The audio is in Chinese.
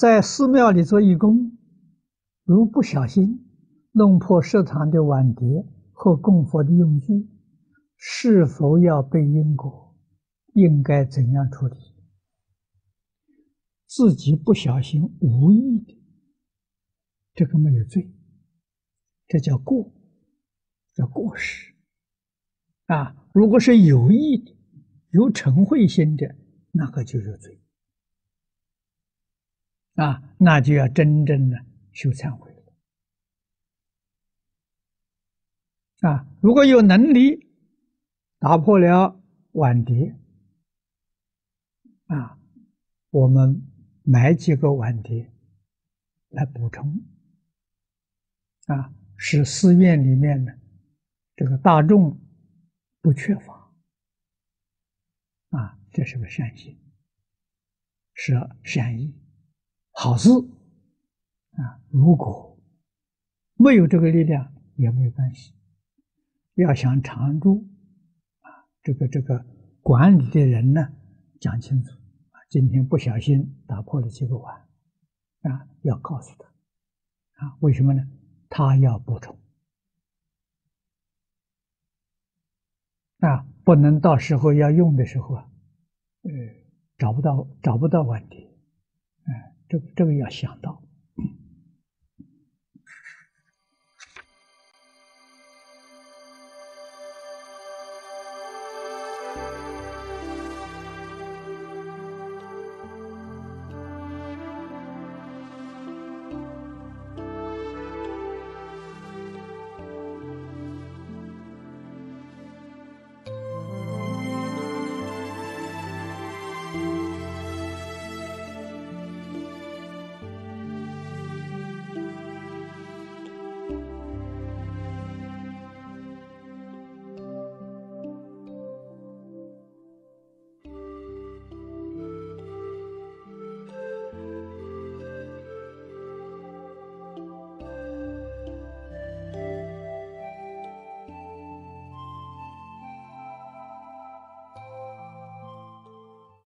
在寺庙里做义工，如不小心弄破食堂的碗碟或供佛的用具，是否要背因果？应该怎样处理？自己不小心无意的，这个没有罪，这叫过，叫过失。啊，如果是有意的、有嗔恚心的，那个就有罪。啊，那就要真正的修忏悔了。啊，如果有能力打破了碗碟，啊，我们买几个碗碟来补充，啊，使寺院里面的这个大众不缺乏，啊，这是个善行，是善意。好事啊！如果没有这个力量也没有关系。要想常住啊，这个这个管理的人呢，讲清楚啊，今天不小心打破了这个碗啊，要告诉他啊，为什么呢？他要补充啊，不能到时候要用的时候啊，呃，找不到找不到碗碟，这这个要想到。